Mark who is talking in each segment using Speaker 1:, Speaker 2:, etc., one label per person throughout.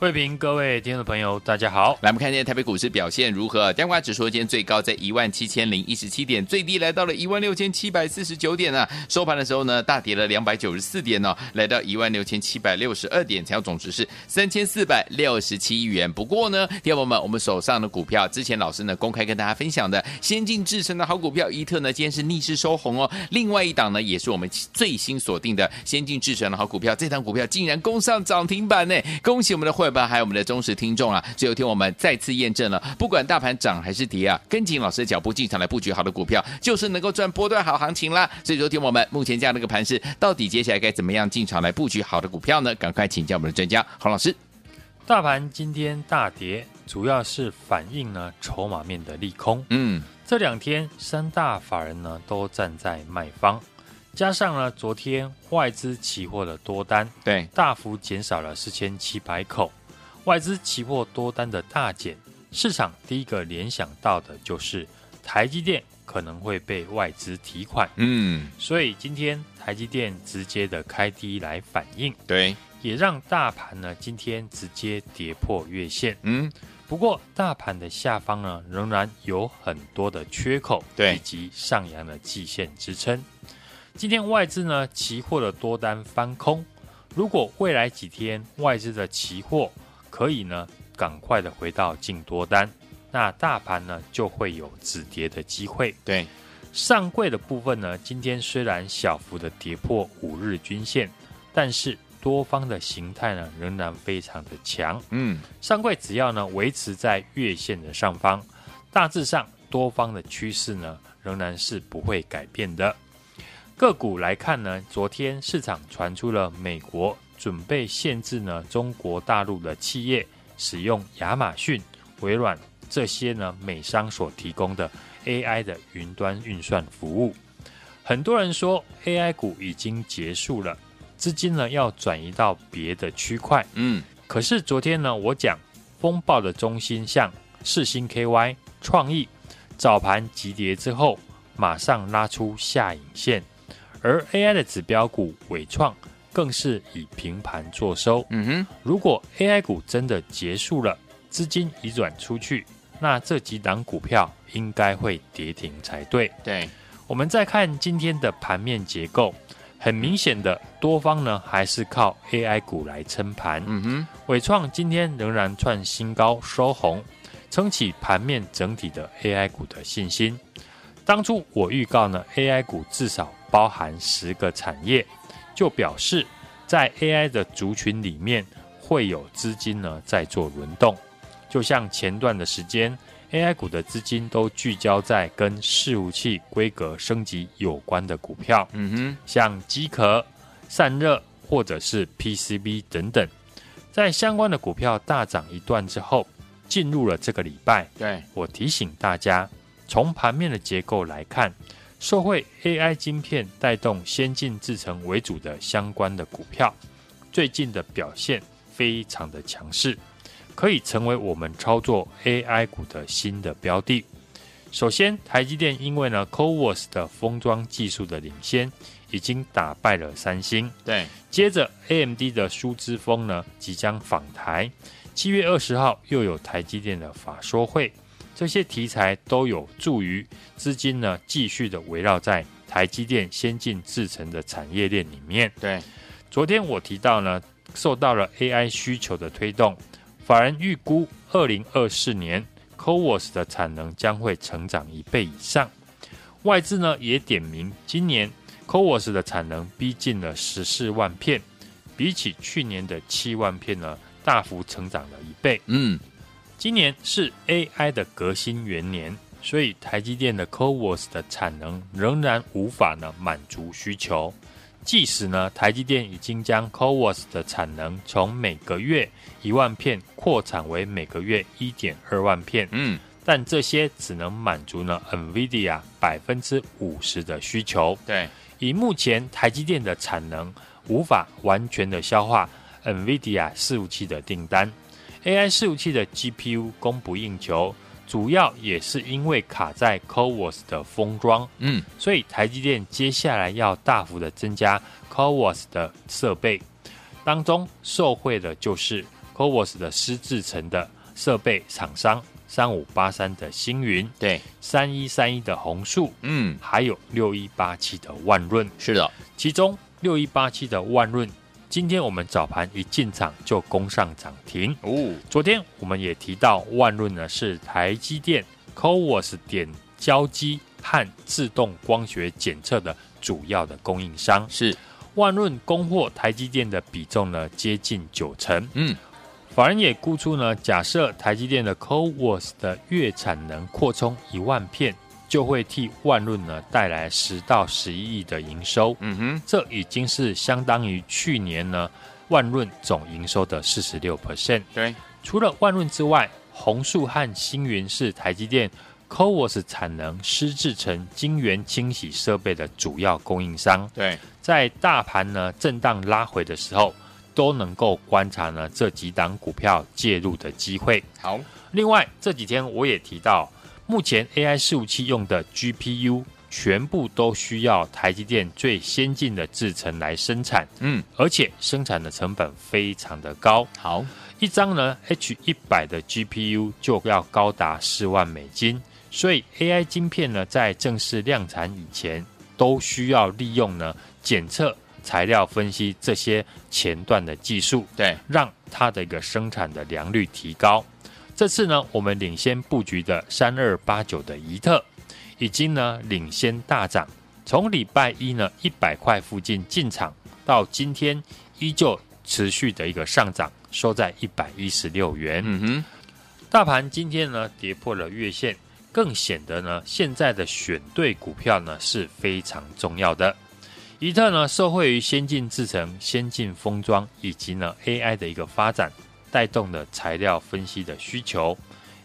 Speaker 1: 慧平，各位听众朋友，大家好。
Speaker 2: 来，我们看一下台北股市表现如何？加权指数今天最高在一万七千零一十七点，最低来到了一万六千七百四十九点啊。收盘的时候呢，大跌了两百九十四点哦，来到一万六千七百六十二点，成交总值是三千四百六十七亿元。不过呢，听友们，我们手上的股票，之前老师呢公开跟大家分享的先进制程的好股票，一特呢今天是逆势收红哦。另外一档呢，也是我们最新锁定的先进制程的好股票，这档股票竟然攻上涨停板呢！恭喜我们的会员。还有我们的忠实听众啊，最后听我们再次验证了，不管大盘涨还是跌啊，跟紧老师的脚步进场来布局好的股票，就是能够赚波段好行情啦。所以，说听我们目前这样的一个盘势，到底接下来该怎么样进场来布局好的股票呢？赶快请教我们的专家洪老师。
Speaker 1: 大盘今天大跌，主要是反映呢筹码面的利空。嗯，这两天三大法人呢都站在卖方。加上呢，昨天外资期货的多单，
Speaker 2: 对，
Speaker 1: 大幅减少了四千七百口。外资期货多单的大减，市场第一个联想到的就是台积电可能会被外资提款。嗯，所以今天台积电直接的开低来反应，
Speaker 2: 对，
Speaker 1: 也让大盘呢今天直接跌破月线。嗯，不过大盘的下方呢仍然有很多的缺口，
Speaker 2: 对，
Speaker 1: 以及上扬的季线支撑。今天外资呢，期货的多单翻空。如果未来几天外资的期货可以呢，赶快的回到净多单，那大盘呢就会有止跌的机会。
Speaker 2: 对，
Speaker 1: 上柜的部分呢，今天虽然小幅的跌破五日均线，但是多方的形态呢仍然非常的强。嗯，上柜只要呢维持在月线的上方，大致上多方的趋势呢仍然是不会改变的。个股来看呢，昨天市场传出了美国准备限制呢中国大陆的企业使用亚马逊、微软这些呢美商所提供的 AI 的云端运算服务。很多人说 AI 股已经结束了，资金呢要转移到别的区块。嗯，可是昨天呢，我讲风暴的中心像世星 KY、创意早盘急跌之后，马上拉出下影线。而 AI 的指标股伟创更是以平盘作收。嗯哼，如果 AI 股真的结束了，资金移转出去，那这几档股票应该会跌停才对。
Speaker 2: 对，
Speaker 1: 我们再看今天的盘面结构，很明显的多方呢还是靠 AI 股来撑盘。嗯哼，伟创今天仍然创新高收红，撑起盘面整体的 AI 股的信心。当初我预告呢，AI 股至少。包含十个产业，就表示在 AI 的族群里面会有资金呢在做轮动。就像前段的时间，AI 股的资金都聚焦在跟伺服器规格升级有关的股票，嗯哼，像机壳、散热或者是 PCB 等等。在相关的股票大涨一段之后，进入了这个礼拜，
Speaker 2: 对，
Speaker 1: 我提醒大家，从盘面的结构来看。受惠 AI 晶片带动先进制程为主的相关的股票，最近的表现非常的强势，可以成为我们操作 AI 股的新的标的。首先，台积电因为呢 CoWoS 的封装技术的领先，已经打败了三星。
Speaker 2: 对，
Speaker 1: 接着 AMD 的苏之峰呢即将访台，七月二十号又有台积电的法说会。这些题材都有助于资金呢继续的围绕在台积电先进制程的产业链里面。
Speaker 2: 对，
Speaker 1: 昨天我提到呢，受到了 AI 需求的推动，法人预估二零二四年 CoWoS 的产能将会成长一倍以上。外资呢也点名，今年 CoWoS 的产能逼近了十四万片，比起去年的七万片呢，大幅成长了一倍。嗯。今年是 AI 的革新元年，所以台积电的 CoWoS 的产能仍然无法呢满足需求。即使呢台积电已经将 CoWoS 的产能从每个月一万片扩产为每个月一点二万片，嗯，但这些只能满足呢 NVIDIA 百分之五十的需求。
Speaker 2: 对，
Speaker 1: 以目前台积电的产能，无法完全的消化 NVIDIA 伺服器的订单，AI 伺服器的 GPU 供不应求。主要也是因为卡在 CoWoS 的封装，嗯，所以台积电接下来要大幅的增加 CoWoS 的设备，当中受惠的就是 CoWoS 的湿制成的设备厂商三五八三的星云，
Speaker 2: 对，
Speaker 1: 三一三一的红树，嗯，还有六一八七的万润，
Speaker 2: 是的，
Speaker 1: 其中六一八七的万润。今天我们早盘一进场就攻上涨停哦。昨天我们也提到，万润呢是台积电 CoWoS 点胶机和自动光学检测的主要的供应商。
Speaker 2: 是
Speaker 1: 万润供货台积电的比重呢接近九成。嗯，法人也估出呢，假设台积电的 CoWoS 的月产能扩充一万片。就会替万润呢带来十到十一亿的营收，嗯哼，这已经是相当于去年呢万润总营收的四十六 percent。
Speaker 2: 对，
Speaker 1: 除了万润之外，红树和星云是台积电 CoWoS 产能湿制成晶圆清洗设备的主要供应商。
Speaker 2: 对，
Speaker 1: 在大盘呢震荡拉回的时候，都能够观察呢这几档股票介入的机会。
Speaker 2: 好，
Speaker 1: 另外这几天我也提到。目前 AI 伺服器用的 GPU 全部都需要台积电最先进的制程来生产，嗯，而且生产的成本非常的高。
Speaker 2: 好，
Speaker 1: 一张呢 H 一百的 GPU 就要高达四万美金，所以 AI 晶片呢在正式量产以前，都需要利用呢检测、材料分析这些前段的技术，
Speaker 2: 对，
Speaker 1: 让它的一个生产的良率提高。这次呢，我们领先布局的三二八九的宜特，已经呢领先大涨，从礼拜一呢一百块附近进场，到今天依旧持续的一个上涨，收在一百一十六元。嗯哼，大盘今天呢跌破了月线，更显得呢现在的选对股票呢是非常重要的。宜特呢受惠于先进制程、先进封装以及呢 AI 的一个发展。带动的材料分析的需求，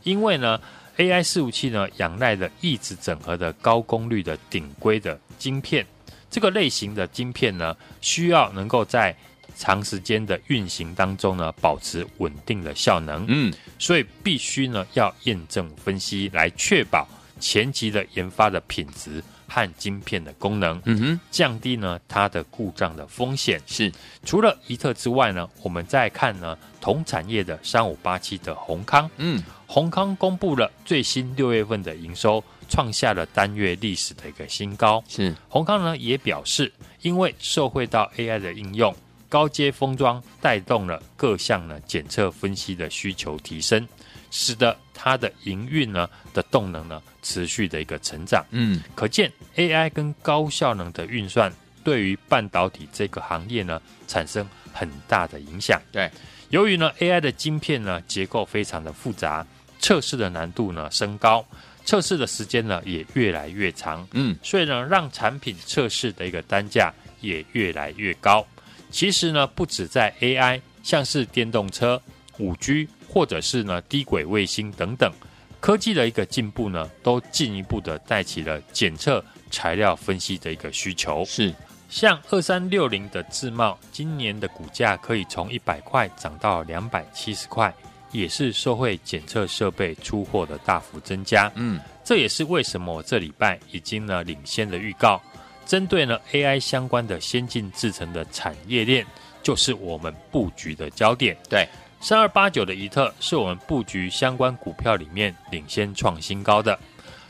Speaker 1: 因为呢，AI 伺服器呢仰赖的一直整合的高功率的顶规的晶片，这个类型的晶片呢，需要能够在长时间的运行当中呢，保持稳定的效能。嗯，所以必须呢要验证分析来确保前期的研发的品质。和晶片的功能，嗯哼，降低呢它的故障的风险。
Speaker 2: 是
Speaker 1: 除了一特之外呢，我们再看呢同产业的三五八七的宏康，嗯，宏康公布了最新六月份的营收，创下了单月历史的一个新高。
Speaker 2: 是
Speaker 1: 宏康呢也表示，因为受惠到 AI 的应用，高阶封装带动了各项呢检测分析的需求提升。使得它的营运呢的动能呢持续的一个成长，嗯，可见 AI 跟高效能的运算对于半导体这个行业呢产生很大的影响。
Speaker 2: 对，
Speaker 1: 由于呢 AI 的晶片呢结构非常的复杂，测试的难度呢升高，测试的时间呢也越来越长，嗯，所以呢让产品测试的一个单价也越来越高。其实呢不止在 AI，像是电动车、五 G。或者是呢低轨卫星等等科技的一个进步呢，都进一步的带起了检测材料分析的一个需求。
Speaker 2: 是
Speaker 1: 像二三六零的致茂，今年的股价可以从一百块涨到两百七十块，也是受惠检测设备出货的大幅增加。嗯，这也是为什么我这礼拜已经呢领先的预告，针对呢 AI 相关的先进制成的产业链，就是我们布局的焦点。
Speaker 2: 对。
Speaker 1: 三二八九的一特是我们布局相关股票里面领先创新高的，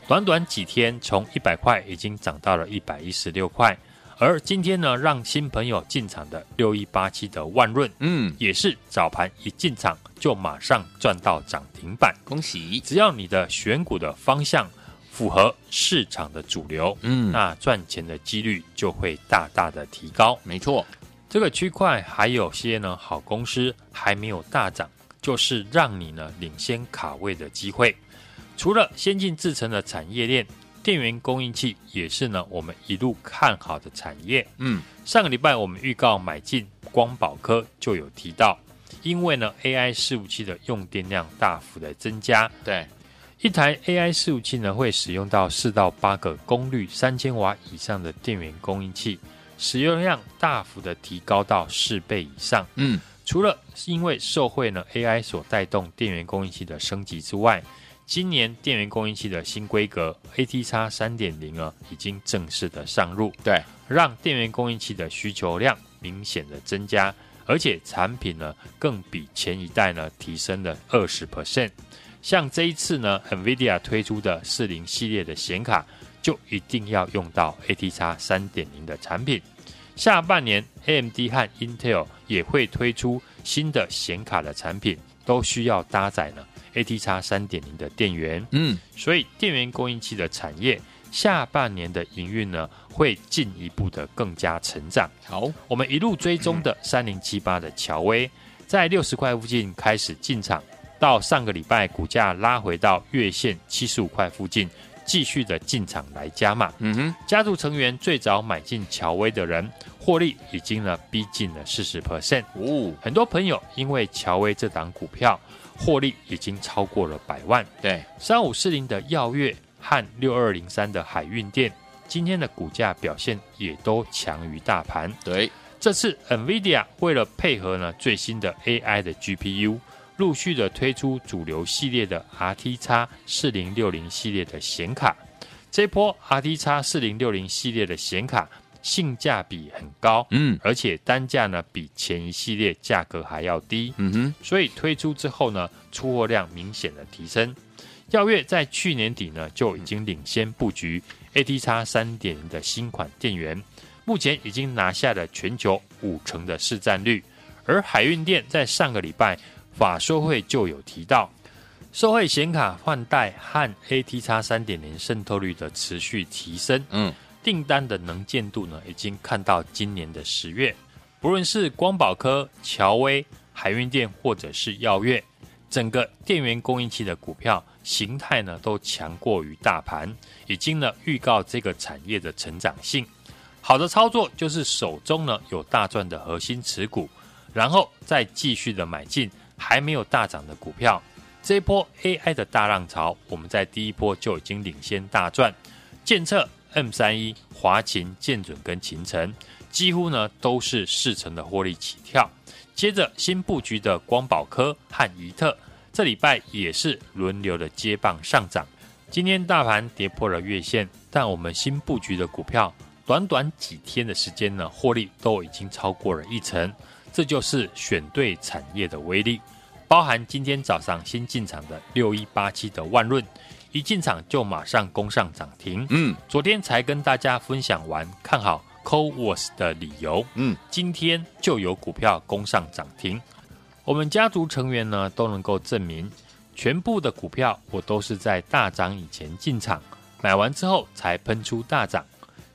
Speaker 1: 短短几天从一百块已经涨到了一百一十六块，而今天呢，让新朋友进场的六一八七的万润，嗯，也是早盘一进场就马上赚到涨停板，
Speaker 2: 恭喜！
Speaker 1: 只要你的选股的方向符合市场的主流，嗯，那赚钱的几率就会大大的提高，
Speaker 2: 没错。
Speaker 1: 这个区块还有些呢好公司还没有大涨，就是让你呢领先卡位的机会。除了先进制程的产业链，电源供应器也是呢我们一路看好的产业。嗯，上个礼拜我们预告买进光宝科就有提到，因为呢 AI 伺服器的用电量大幅的增加，
Speaker 2: 对，
Speaker 1: 一台 AI 伺服器呢会使用到四到八个功率三千瓦以上的电源供应器。使用量大幅的提高到四倍以上。嗯，除了是因为受惠呢 AI 所带动电源供应器的升级之外，今年电源供应器的新规格 ATX 三点零呢，已经正式的上路。
Speaker 2: 对，
Speaker 1: 让电源供应器的需求量明显的增加，而且产品呢更比前一代呢提升了二十 percent。像这一次呢，NVIDIA 推出的四零系列的显卡。就一定要用到 ATX 三点零的产品。下半年 AMD 和 Intel 也会推出新的显卡的产品，都需要搭载呢 ATX 三点零的电源。嗯，所以电源供应器的产业下半年的营运呢，会进一步的更加成长。
Speaker 2: 好，
Speaker 1: 我们一路追踪的三零七八的乔威，在六十块附近开始进场，到上个礼拜股价拉回到月线七十五块附近。继续的进场来加码，嗯哼，家族成员最早买进乔威的人，获利已经呢逼近了四十 percent 哦。很多朋友因为乔威这档股票获利已经超过了百万。
Speaker 2: 对，
Speaker 1: 三五四零的耀月和六二零三的海运店，今天的股价表现也都强于大盘。
Speaker 2: 对，
Speaker 1: 这次 NVIDIA 为了配合呢最新的 AI 的 GPU。陆续的推出主流系列的 RTX 四零六零系列的显卡，这波 RTX 四零六零系列的显卡性价比很高，嗯，而且单价呢比前一系列价格还要低，嗯哼，所以推出之后呢，出货量明显的提升。耀月在去年底呢就已经领先布局 ATX 三点零的新款电源，目前已经拿下了全球五成的市占率，而海韵电在上个礼拜。法说会就有提到，受惠显卡换代和 ATX 三点零渗透率的持续提升，嗯，订单的能见度呢，已经看到今年的十月，不论是光宝科、乔威、海运电或者是耀月，整个电源供应器的股票形态呢，都强过于大盘，已经呢预告这个产业的成长性。好的操作就是手中呢有大赚的核心持股，然后再继续的买进。还没有大涨的股票，这一波 AI 的大浪潮，我们在第一波就已经领先大赚。建测 M 三一、华勤、建准跟勤诚，几乎呢都是四成的获利起跳。接着新布局的光宝科和宜特，这礼拜也是轮流的接棒上涨。今天大盘跌破了月线，但我们新布局的股票，短短几天的时间呢，获利都已经超过了一成。这就是选对产业的威力，包含今天早上新进场的六一八七的万润，一进场就马上攻上涨停。嗯，昨天才跟大家分享完看好 CoWoS 的理由。嗯，今天就有股票攻上涨停。我们家族成员呢都能够证明，全部的股票我都是在大涨以前进场，买完之后才喷出大涨。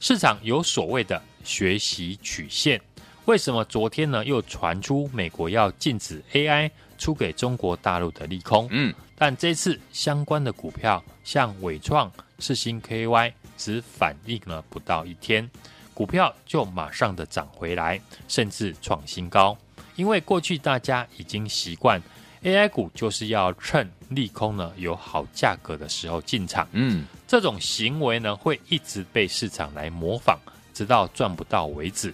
Speaker 1: 市场有所谓的学习曲线。为什么昨天呢又传出美国要禁止 AI 出给中国大陆的利空？嗯，但这次相关的股票像伟创、世新 KY 只反应了不到一天，股票就马上的涨回来，甚至创新高。因为过去大家已经习惯 AI 股就是要趁利空呢有好价格的时候进场，嗯，这种行为呢会一直被市场来模仿，直到赚不到为止。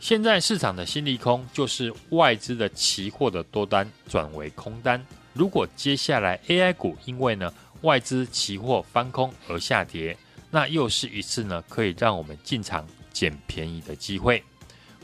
Speaker 1: 现在市场的新利空就是外资的期货的多单转为空单。如果接下来 AI 股因为呢外资期货翻空而下跌，那又是一次呢可以让我们进场捡便宜的机会。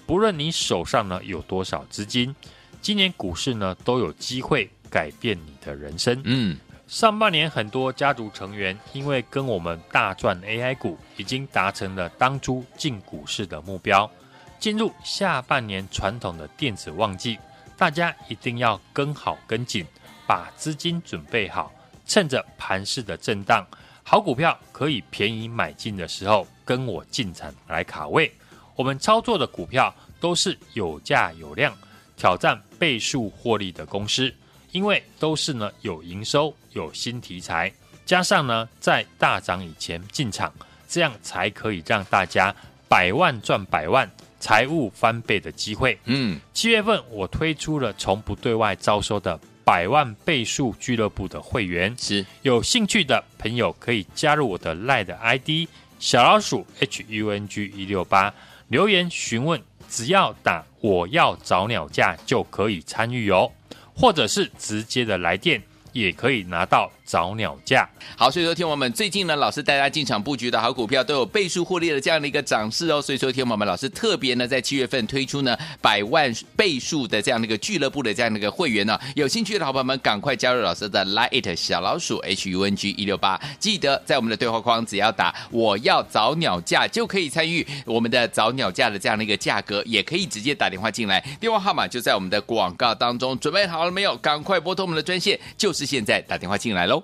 Speaker 1: 不论你手上呢有多少资金，今年股市呢都有机会改变你的人生。嗯，上半年很多家族成员因为跟我们大赚 AI 股，已经达成了当初进股市的目标。进入下半年传统的电子旺季，大家一定要跟好跟紧，把资金准备好，趁着盘势的震荡，好股票可以便宜买进的时候，跟我进场来卡位。我们操作的股票都是有价有量，挑战倍数获利的公司，因为都是呢有营收、有新题材，加上呢，在大涨以前进场，这样才可以让大家百万赚百万，财务翻倍的机会。嗯，七月份我推出了从不对外招收的百万倍数俱乐部的会员，
Speaker 2: 是
Speaker 1: 有兴趣的朋友可以加入我的 LINE 的 ID 小老鼠 H U N G 一六八，留言询问，只要打我要找鸟价就可以参与哦，或者是直接的来电。也可以拿到早鸟价。
Speaker 2: 好，所以说，听我们最近呢，老师带大家进场布局的好股票都有倍数获利的这样的一个涨势哦。所以说，听我们老师特别呢，在七月份推出呢百万倍数的这样的一个俱乐部的这样的一个会员呢，有兴趣的好朋友们赶快加入老师的 Lite 小老鼠 H U N G 一六八，记得在我们的对话框只要打我要早鸟价就可以参与我们的早鸟价的这样的一个价格，也可以直接打电话进来，电话号码就在我们的广告当中。准备好了没有？赶快拨通我们的专线，就是。现在打电话进来喽！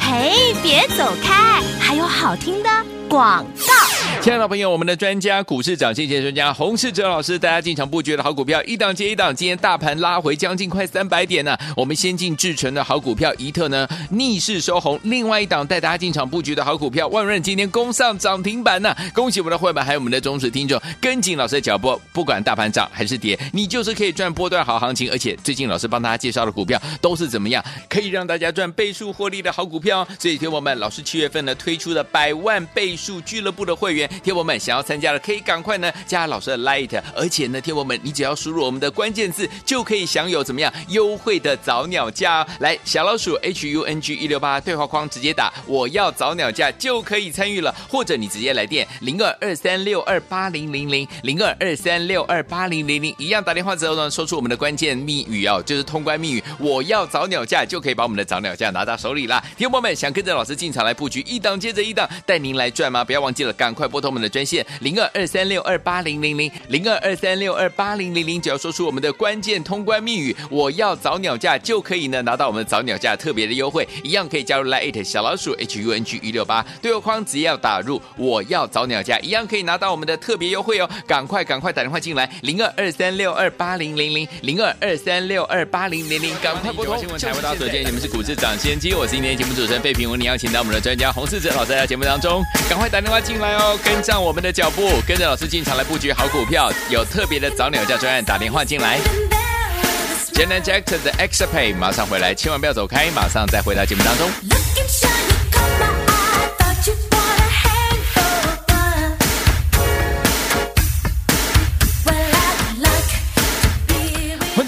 Speaker 3: 嘿，别走开，还有好听的广告。
Speaker 2: 亲爱的朋友，我们的专家股市涨跌线专家洪世哲老师，大家进场布局的好股票一档接一档。今天大盘拉回将近快三百点呢、我们先进制程的好股票一特呢逆势收红。另外一档带大家进场布局的好股票万润今天攻上涨停板呢、恭喜我们的会员还有我们的忠实听众，跟紧老师的脚步，不管大盘涨还是跌，你就是可以赚波段好行情。而且最近老师帮大家介绍的股票都是怎么样，可以让大家赚倍数获利的好股票。所以听我们老师七月份呢推出的百万倍数俱乐部的会员。天友们想要参加的，可以赶快呢加老师的 Light，而且呢，天友们你只要输入我们的关键字，就可以享有怎么样优惠的早鸟价哦。来，小老鼠 H U N G 一六八对话框直接打我要早鸟价就可以参与了，或者你直接来电零二二三六二八零零零零二二三六二八零零零，一样打电话之后呢，说出我们的关键密语哦，就是通关密语我要早鸟价，就可以把我们的早鸟价拿到手里啦。天友们想跟着老师进场来布局一档接着一档，带您来赚吗？不要忘记了，赶快拨通。我们的专线零二二三六二八零零零零二二三六二八零零零，只要说出我们的关键通关密语，我要早鸟价就可以呢拿到我们的早鸟价特别的优惠，一样可以加入 Lite 小老鼠 H U N G 一六八对话框，只要打入我要早鸟价，一样可以拿到我们的特别优惠哦！赶快赶快打电话进来零二二三六二八零零零零二二三六二八零零零，赶快拨通！新闻财务大所见，你们是股市涨先机，我是今天节目主持人费平，我们邀请到我们的专家洪世哲老师在节目当中，赶快打电话进来哦，跟。上我们的脚步，跟着老师进场来布局好股票，有特别的早鸟价专案，打电话进来。Jenna Jackson 的 Extra Pay 马上回来，千万不要走开，马上再回到节目当中。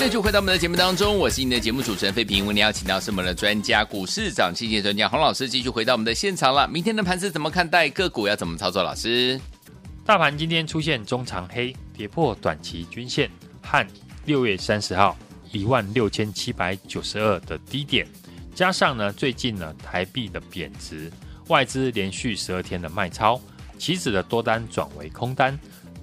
Speaker 2: 继续回到我们的节目当中，我是你的节目主持人费平。为你邀请到是我们的专家，股市涨跌线专家洪老师，继续回到我们的现场了。明天的盘是怎么看待？个股要怎么操作？老师，
Speaker 1: 大盘今天出现中长黑，跌破短期均线和六月三十号一万六千七百九十二的低点，加上呢最近呢台币的贬值，外资连续十二天的卖超，期指的多单转为空单，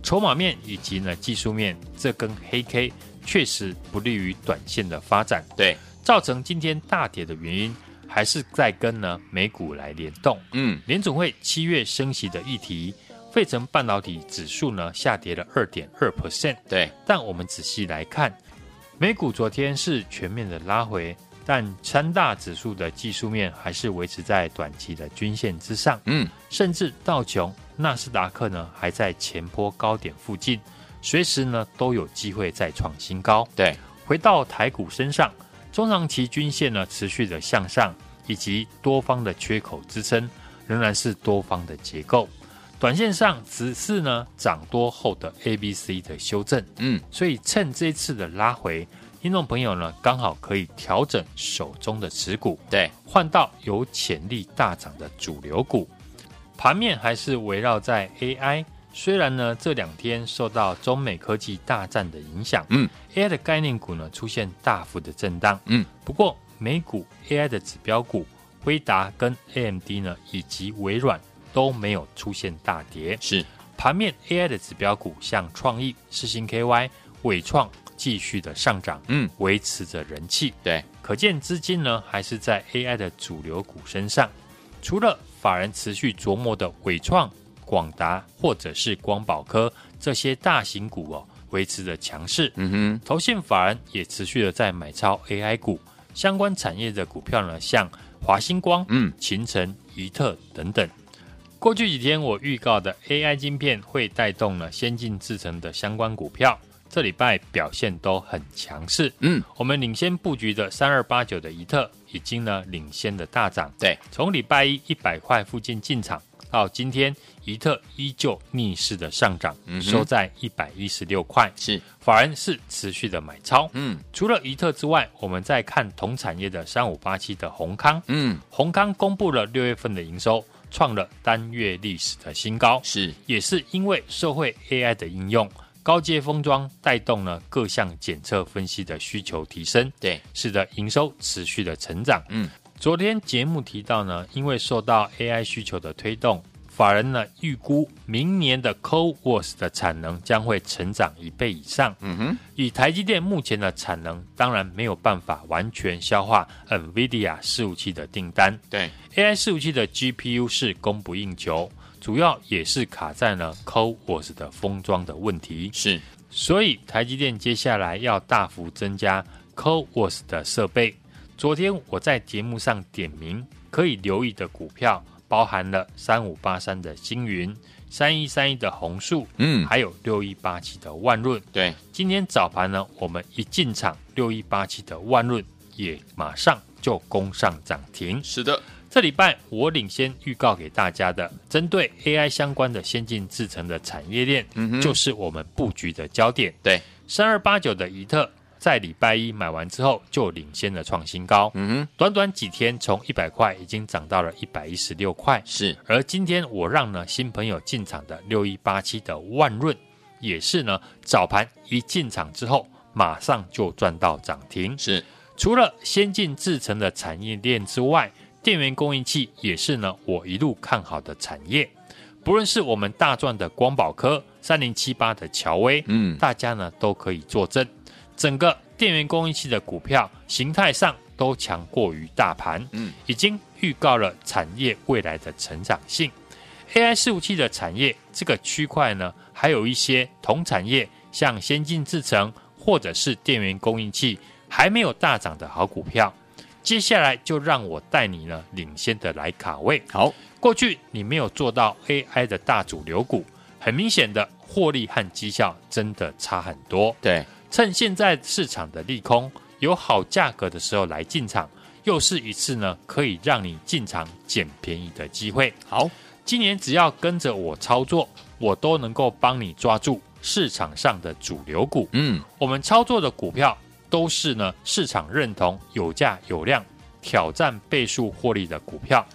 Speaker 1: 筹码面以及呢技术面这根黑 K。确实不利于短线的发展，
Speaker 2: 对，
Speaker 1: 造成今天大跌的原因，还是在跟呢美股来联动。嗯，联总会七月升息的议题，费城半导体指数呢下跌了二点二 percent。
Speaker 2: 对，
Speaker 1: 但我们仔细来看，美股昨天是全面的拉回，但三大指数的技术面还是维持在短期的均线之上。嗯，甚至道琼、纳斯达克呢还在前波高点附近。随时呢都有机会再创新高。
Speaker 2: 对，
Speaker 1: 回到台股身上，中长期均线呢持续的向上，以及多方的缺口支撑，仍然是多方的结构。短线上只是呢涨多后的 A、B、C 的修正。嗯，所以趁这次的拉回，听众朋友呢刚好可以调整手中的持股，
Speaker 2: 对，
Speaker 1: 换到有潜力大涨的主流股。盘面还是围绕在 AI。虽然呢，这两天受到中美科技大战的影响，嗯，AI 的概念股呢出现大幅的震荡，嗯，不过美股 AI 的指标股，辉达跟 AMD 呢，以及微软都没有出现大跌，
Speaker 2: 是。
Speaker 1: 盘面 AI 的指标股，像创意、世星 KY、伟创继续的上涨，嗯，维持着人气，
Speaker 2: 对，
Speaker 1: 可见资金呢还是在 AI 的主流股身上，除了法人持续琢磨的伟创。广达或者是光宝科这些大型股哦，维持着强势。
Speaker 2: 嗯哼，
Speaker 1: 投信法人也持续的在买超 AI 股相关产业的股票呢，像华星光、嗯、勤诚、宜特等等。过去几天我预告的 AI 晶片会带动了先进制程的相关股票。这礼拜表现都很强势，嗯，我们领先布局的三二八九的怡特已经呢领先的大涨，
Speaker 2: 对，
Speaker 1: 从礼拜一一百块附近进场，到今天宜特依旧逆势的上涨，嗯，收在一百一十六块，
Speaker 2: 是，
Speaker 1: 法人是持续的买超，嗯，除了宜特之外，我们再看同产业的三五八七的宏康，嗯，宏康公布了六月份的营收，创了单月历史的新高，
Speaker 2: 是，
Speaker 1: 也是因为社会 AI 的应用。高阶封装带动了各项检测分析的需求提升，
Speaker 2: 对，
Speaker 1: 使得营收持续的成长。嗯，昨天节目提到呢，因为受到 AI 需求的推动，法人呢预估明年的 CoWoS 的产能将会成长一倍以上。嗯哼，以台积电目前的产能，当然没有办法完全消化 NVIDIA 伺服器的订单。
Speaker 2: 对
Speaker 1: ，AI 伺服器的 GPU 是供不应求。主要也是卡在了 CoWoS 的封装的问题，
Speaker 2: 是，
Speaker 1: 所以台积电接下来要大幅增加 CoWoS 的设备。昨天我在节目上点名可以留意的股票，包含了三五八三的星云、三一三一的红树，嗯，还有六一八七的万润。
Speaker 2: 对，
Speaker 1: 今天早盘呢，我们一进场，六一八七的万润也马上就攻上涨停。
Speaker 2: 是的。
Speaker 1: 这礼拜我领先预告给大家的，针对 AI 相关的先进制程的产业链，嗯，就是我们布局的焦点。
Speaker 2: 对，
Speaker 1: 三二八九的宜特在礼拜一买完之后就领先了创新高，嗯哼，短短几天从一百块已经涨到了一百一十六块。
Speaker 2: 是，
Speaker 1: 而今天我让呢新朋友进场的六一八七的万润，也是呢早盘一进场之后马上就赚到涨停。
Speaker 2: 是，
Speaker 1: 除了先进制成的产业链之外。电源供应器也是呢，我一路看好的产业。不论是我们大赚的光宝科三零七八的乔威，嗯，大家呢都可以作证。整个电源供应器的股票形态上都强过于大盘，嗯，已经预告了产业未来的成长性。AI 伺服器的产业这个区块呢，还有一些同产业，像先进制程或者是电源供应器还没有大涨的好股票。接下来就让我带你呢领先的来卡位。
Speaker 2: 好，
Speaker 1: 过去你没有做到 AI 的大主流股，很明显的获利和绩效真的差很多。
Speaker 2: 对，
Speaker 1: 趁现在市场的利空有好价格的时候来进场，又是一次呢可以让你进场捡便宜的机会。
Speaker 2: 好，
Speaker 1: 今年只要跟着我操作，我都能够帮你抓住市场上的主流股。嗯，我们操作的股票。都是呢，市场认同有价有量、挑战倍数获利的股票，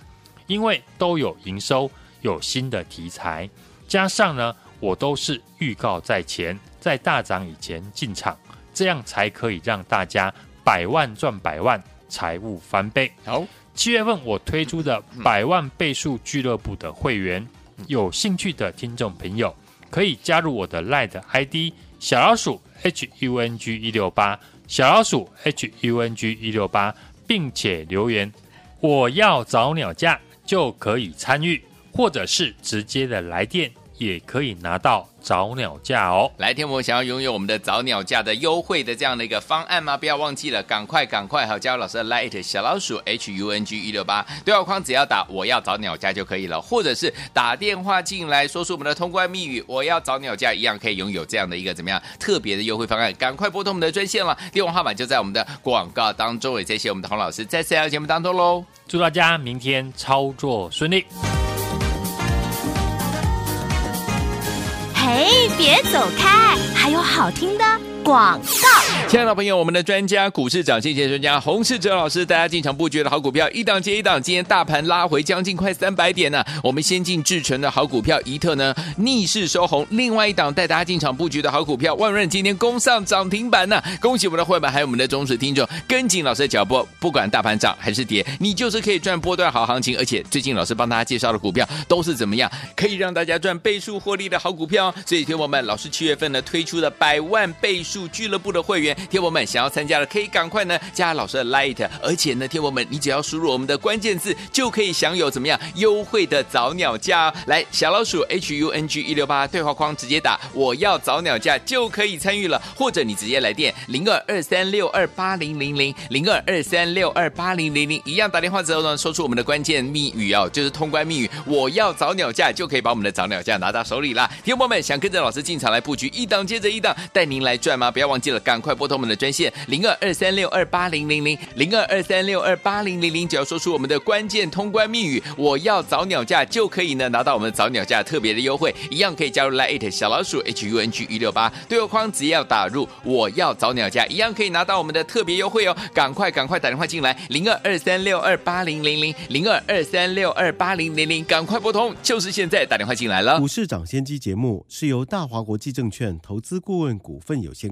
Speaker 1: 因为都有营收、有新的题材，加上呢，我都是预告在前，在大涨以前进场，这样才可以让大家百万赚百万，财务翻倍。
Speaker 2: 好，
Speaker 1: 七月份我推出的百万倍数俱乐部的会员，有兴趣的听众朋友可以加入我的 LINE ID 小老鼠 H U N G 一六八。小老鼠 H U N G 一六八，并且留言我要找鸟架就可以参与，或者是直接的来电也可以拿到。早鸟价哦，
Speaker 2: 来天魔想要拥有我们的早鸟价的优惠的这样的一个方案吗？不要忘记了，赶快赶快好，加入老师的 Light 小老鼠 H U N G 一六八对话框，只要打我要早鸟价就可以了，或者是打电话进来说出我们的通关密语，我要早鸟价，一样可以拥有这样的一个怎么样特别的优惠方案？赶快拨通我们的专线了，电话号码就在我们的广告当中。也谢谢我们的洪老师在 C L 节目当中喽，
Speaker 1: 祝大家明天操作顺利。
Speaker 3: 嘿，别走开，还有好听的广告。
Speaker 2: 亲爱的朋友，我们的专家股市涨跌线专家洪世哲老师，大家进场布局的好股票，一档接一档。今天大盘拉回将近快三百点呢、我们先进制成的好股票一特呢逆势收红。另外一档带大家进场布局的好股票万润今天攻上涨停板呢、恭喜我们的会员还有我们的忠实听众，跟紧老师的脚步，不管大盘涨还是跌，你就是可以赚波段好行情。而且最近老师帮大家介绍的股票都是怎么样，可以让大家赚倍数获利的好股票。所以听我们老师七月份呢推出的百万倍数。术俱乐部的会员，天友们想要参加的可以赶快呢加老师的 Light，而且呢，天友们你只要输入我们的关键字，就可以享有怎么样优惠的早鸟价哦。来，小老鼠 H U N G 一六八对话框直接打我要早鸟价就可以参与了，或者你直接来电零二二三六二八零零零零二二三六二八零零零，一样打电话之后呢，说出我们的关键密语哦，就是通关密语，我要早鸟价就可以把我们的早鸟价拿到手里啦。听众朋友们想跟着老师进场来布局一档接着一档，带您来赚吗？不要忘记了，赶快拨通我们的专线零二二三六二八零零零零二二三六二八零零零，只要说出我们的关键通关密语，我要早鸟价，就可以呢拿到我们的早鸟价特别的优惠，一样可以加入 Line 小老鼠 H U N G 一六八对话框，只要打入我要早鸟价，一样可以拿到我们的特别优惠哦！赶快赶快打电话进来零二二三六二八零零零零二二三六二八零零零，赶快拨通，就是现在打电话进来了。
Speaker 4: 股市涨先机节目是由大华国际证券投资顾问股份有限